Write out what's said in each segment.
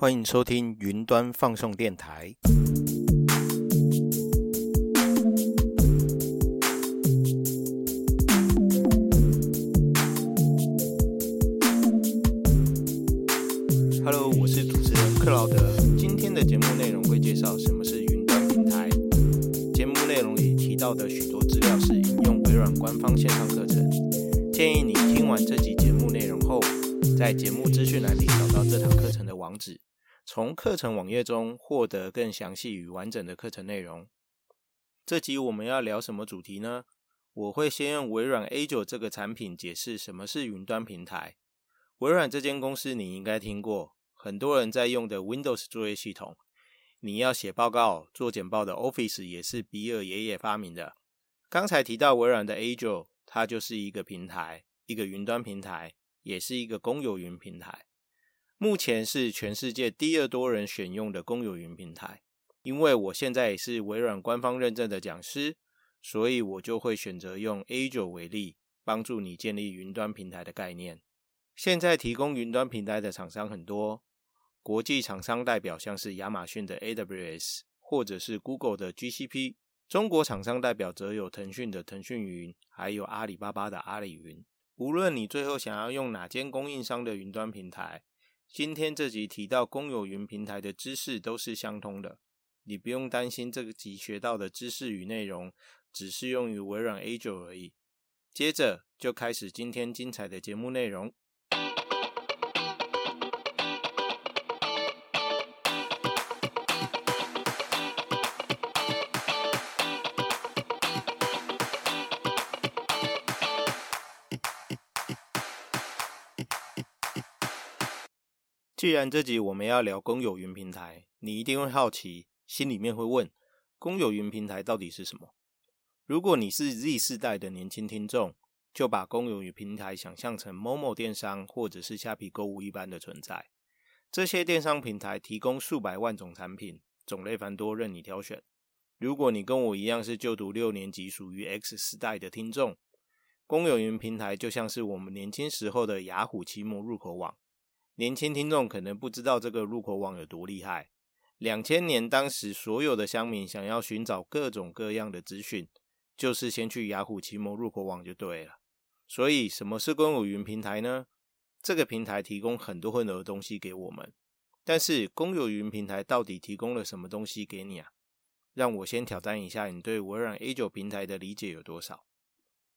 欢迎收听云端放送电台。Hello，我是主持人克劳德。今天的节目内容会介绍什么是云端平台。节目内容里提到的许多资料是引用微软官方线上课程。建议你听完这集节目内容后，在节目资讯栏里找到这堂课程的网址，从课程网页中获得更详细与完整的课程内容。这集我们要聊什么主题呢？我会先用微软 A9 这个产品解释什么是云端平台。微软这间公司你应该听过，很多人在用的 Windows 作业系统，你要写报告、做简报的 Office 也是比尔爷爷发明的。刚才提到微软的 A9，它就是一个平台，一个云端平台，也是一个公有云平台。目前是全世界第二多人选用的公有云平台。因为我现在也是微软官方认证的讲师，所以我就会选择用 A9 为例，帮助你建立云端平台的概念。现在提供云端平台的厂商很多，国际厂商代表像是亚马逊的 AWS，或者是 Google 的 GCP。中国厂商代表则有腾讯的腾讯云，还有阿里巴巴的阿里云。无论你最后想要用哪间供应商的云端平台，今天这集提到公有云平台的知识都是相通的。你不用担心这个集学到的知识与内容只适用于微软 Azure 而已。接着就开始今天精彩的节目内容。既然这集我们要聊公有云平台，你一定会好奇，心里面会问：公有云平台到底是什么？如果你是 Z 世代的年轻听众，就把公有云平台想象成某某电商或者是虾皮购物一般的存在。这些电商平台提供数百万种产品，种类繁多，任你挑选。如果你跟我一样是就读六年级，属于 X 世代的听众，公有云平台就像是我们年轻时候的雅虎奇摩入口网。年轻听众可能不知道这个入口网有多厉害。两千年，当时所有的乡民想要寻找各种各样的资讯，就是先去雅虎奇摩入口网就对了。所以，什么是公有云平台呢？这个平台提供很多很多的东西给我们，但是公有云平台到底提供了什么东西给你啊？让我先挑战一下，你对微软 A9 平台的理解有多少？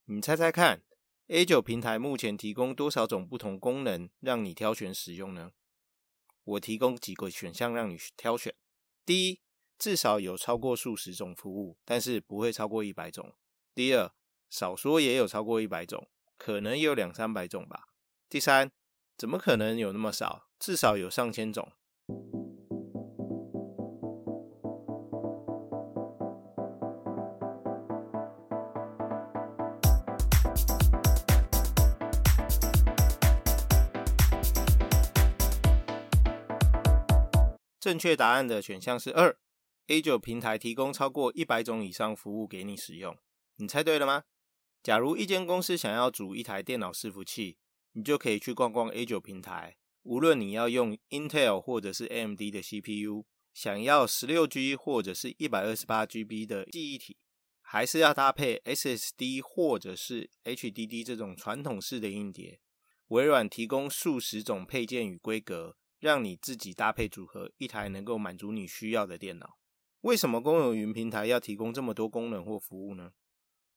你猜猜看。A9 平台目前提供多少种不同功能让你挑选使用呢？我提供几个选项让你挑选。第一，至少有超过数十种服务，但是不会超过一百种。第二，少说也有超过一百种，可能有两三百种吧。第三，怎么可能有那么少？至少有上千种。正确答案的选项是二，A9 平台提供超过一百种以上服务给你使用。你猜对了吗？假如一间公司想要组一台电脑伺服器，你就可以去逛逛 A9 平台。无论你要用 Intel 或者是 AMD 的 CPU，想要十六 G 或者是一百二十八 GB 的记忆体，还是要搭配 SSD 或者是 HDD 这种传统式的硬碟，微软提供数十种配件与规格。让你自己搭配组合一台能够满足你需要的电脑。为什么公有云平台要提供这么多功能或服务呢？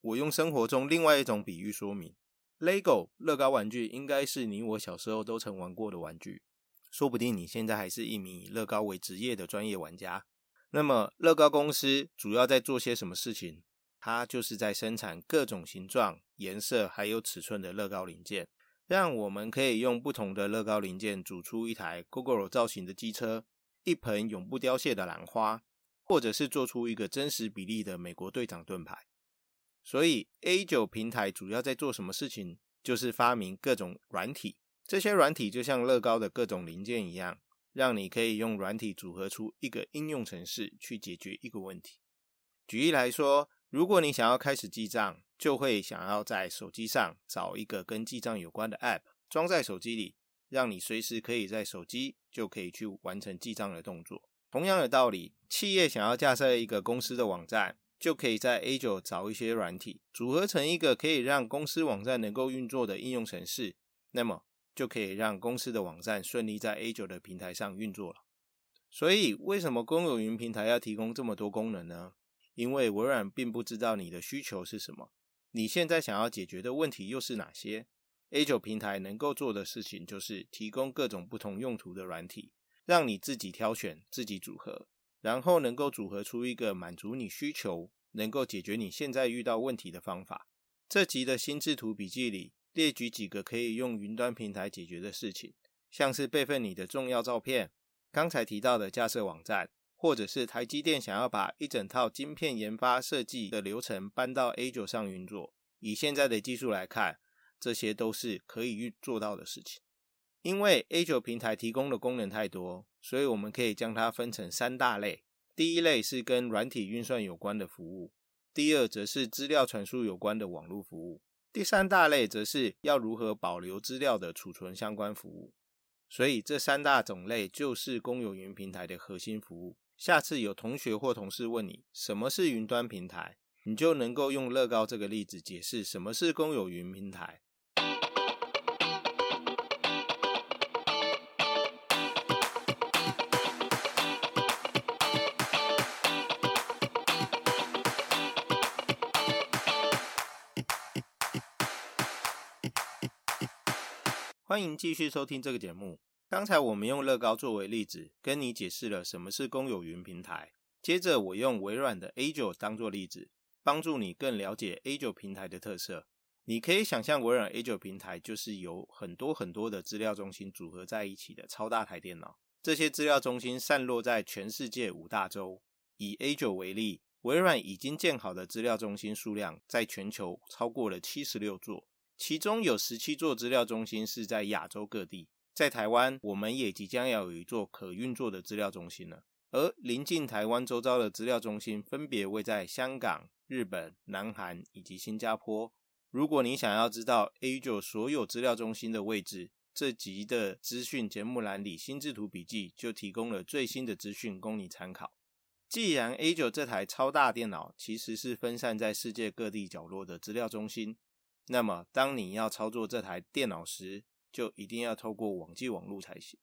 我用生活中另外一种比喻说明：LEGO 乐高玩具应该是你我小时候都曾玩过的玩具，说不定你现在还是一名以乐高为职业的专业玩家。那么，乐高公司主要在做些什么事情？它就是在生产各种形状、颜色还有尺寸的乐高零件。让我们可以用不同的乐高零件组出一台 GoGo 造型的机车，一盆永不凋谢的兰花，或者是做出一个真实比例的美国队长盾牌。所以 A9 平台主要在做什么事情？就是发明各种软体，这些软体就像乐高的各种零件一样，让你可以用软体组合出一个应用程式去解决一个问题。举例来说，如果你想要开始记账，就会想要在手机上找一个跟记账有关的 App，装在手机里，让你随时可以在手机就可以去完成记账的动作。同样的道理，企业想要架设一个公司的网站，就可以在 A 九找一些软体，组合成一个可以让公司网站能够运作的应用程式，那么就可以让公司的网站顺利在 A 九的平台上运作了。所以，为什么公有云平台要提供这么多功能呢？因为微软并不知道你的需求是什么，你现在想要解决的问题又是哪些？A 九平台能够做的事情就是提供各种不同用途的软体。让你自己挑选、自己组合，然后能够组合出一个满足你需求、能够解决你现在遇到问题的方法。这集的心智图笔记里列举几个可以用云端平台解决的事情，像是备份你的重要照片，刚才提到的架设网站，或者是台积电想要把一整套晶片研发设计的流程搬到 A 九上运作。以现在的技术来看，这些都是可以运做到的事情。因为 A 九平台提供的功能太多，所以我们可以将它分成三大类。第一类是跟软体运算有关的服务，第二则是资料传输有关的网络服务，第三大类则是要如何保留资料的储存相关服务。所以这三大种类就是公有云平台的核心服务。下次有同学或同事问你什么是云端平台，你就能够用乐高这个例子解释什么是公有云平台。欢迎继续收听这个节目。刚才我们用乐高作为例子，跟你解释了什么是公有云平台。接着我用微软的 A 九当做例子，帮助你更了解 A 九平台的特色。你可以想象，微软 A 九平台就是由很多很多的资料中心组合在一起的超大台电脑。这些资料中心散落在全世界五大洲。以 A 九为例，微软已经建好的资料中心数量在全球超过了七十六座。其中有十七座资料中心是在亚洲各地，在台湾，我们也即将要有一座可运作的资料中心了。而临近台湾周遭的资料中心，分别位在香港、日本、南韩以及新加坡。如果你想要知道 A 九所有资料中心的位置，这集的资讯节目栏里心智图笔记就提供了最新的资讯供你参考。既然 A 九这台超大电脑其实是分散在世界各地角落的资料中心。那么，当你要操作这台电脑时，就一定要透过网际网络才行。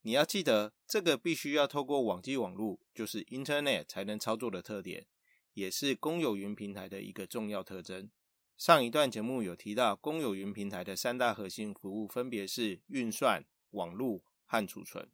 你要记得，这个必须要透过网际网络，就是 Internet 才能操作的特点，也是公有云平台的一个重要特征。上一段节目有提到，公有云平台的三大核心服务分别是运算、网络和储存。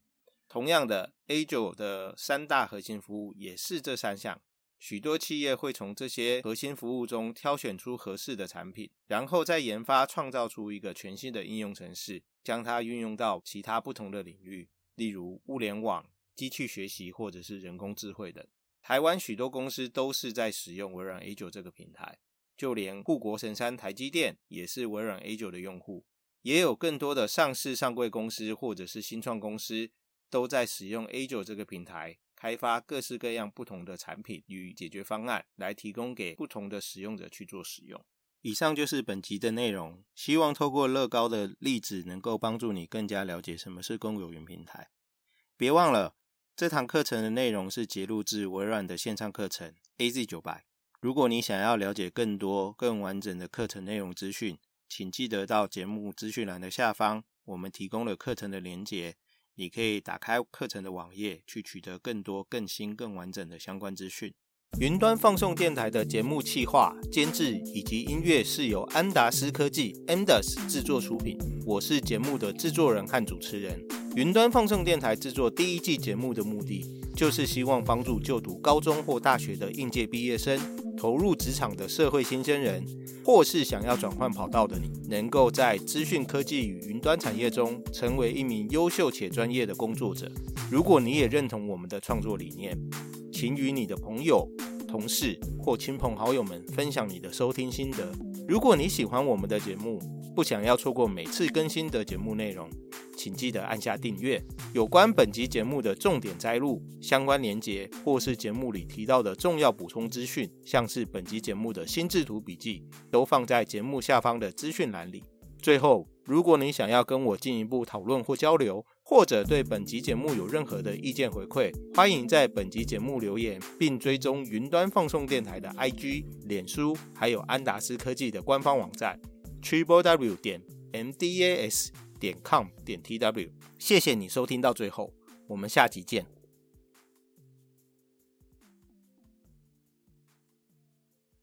同样的，A9 的三大核心服务也是这三项。许多企业会从这些核心服务中挑选出合适的产品，然后再研发创造出一个全新的应用程式，将它运用到其他不同的领域，例如物联网、机器学习或者是人工智慧等。台湾许多公司都是在使用微软 A 九这个平台，就连护国神山台积电也是微软 A 九的用户，也有更多的上市上柜公司或者是新创公司都在使用 A 九这个平台。开发各式各样不同的产品与解决方案，来提供给不同的使用者去做使用。以上就是本集的内容，希望透过乐高的例子，能够帮助你更加了解什么是公有云平台。别忘了，这堂课程的内容是截录自微软的线上课程 A Z 九百。如果你想要了解更多、更完整的课程内容资讯，请记得到节目资讯栏的下方，我们提供了课程的连结。你可以打开课程的网页，去取得更多、更新、更完整的相关资讯。云端放送电台的节目企划、监制以及音乐是由安达斯科技 （Andas） 制作出品。我是节目的制作人和主持人。云端放送电台制作第一季节目的目的，就是希望帮助就读高中或大学的应届毕业生。投入职场的社会新鲜人，或是想要转换跑道的你，能够在资讯科技与云端产业中成为一名优秀且专业的工作者。如果你也认同我们的创作理念，请与你的朋友、同事或亲朋好友们分享你的收听心得。如果你喜欢我们的节目，不想要错过每次更新的节目内容。请记得按下订阅。有关本集节目的重点摘录、相关连结，或是节目里提到的重要补充资讯，像是本集节目的心智图笔记，都放在节目下方的资讯栏里。最后，如果你想要跟我进一步讨论或交流，或者对本集节目有任何的意见回馈，欢迎在本集节目留言，并追踪云端放送电台的 IG、脸书，还有安达斯科技的官方网站 triple w 点 mdas 点 com 点 tw。谢谢你收听到最后，我们下集见。